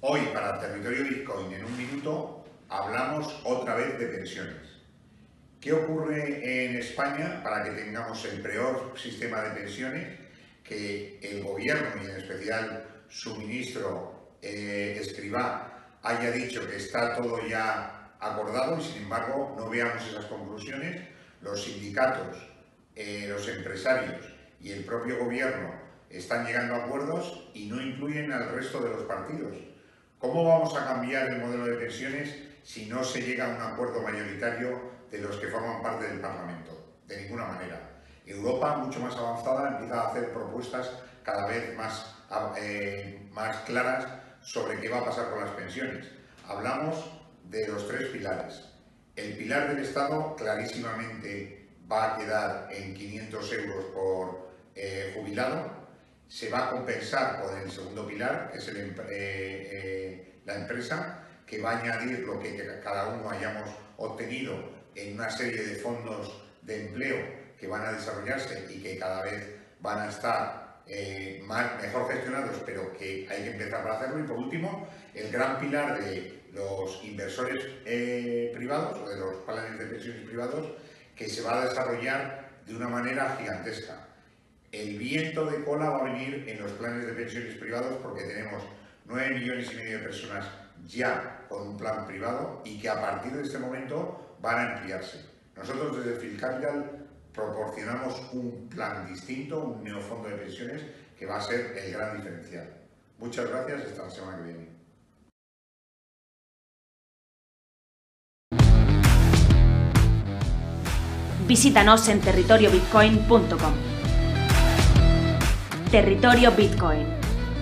Hoy para Territorio Bitcoin en un minuto hablamos otra vez de pensiones. ¿Qué ocurre en España para que tengamos el peor sistema de pensiones? Que el gobierno y en especial su ministro eh, Escribá haya dicho que está todo ya acordado y sin embargo no veamos esas conclusiones. Los sindicatos, eh, los empresarios y el propio gobierno están llegando a acuerdos y no incluyen al resto de los partidos. ¿Cómo vamos a cambiar el modelo de pensiones si no se llega a un acuerdo mayoritario de los que forman parte del Parlamento? De ninguna manera. Europa, mucho más avanzada, empieza a hacer propuestas cada vez más, eh, claras sobre qué va a pasar con las pensiones. Hablamos de los tres pilares. El pilar del Estado clarísimamente va a quedar en 500 euros por eh, jubilado, se va a compensar con el segundo pilar, que es eh, eh, la empresa, que va a añadir lo que cada uno hayamos obtenido en una serie de fondos de empleo que van a desarrollarse y que cada vez van a estar eh, mejor gestionados, pero que hay que empezar a hacerlo. Y por último, el gran pilar de los inversores privados o de los planes de pensiones privados, que se va a desarrollar de una manera gigantesca el viento de cola va a venir en los planes de pensiones privados porque tenemos 9 millones y medio de personas ya con un plan privado y que a partir de este momento van a ampliarse. Nosotros desde Phil Capital proporcionamos un plan distinto, un neofondo de pensiones que va a ser el gran diferencial. Muchas gracias, hasta la semana que viene. Visítanos en territoriobitcoin.com. Territorio Bitcoin.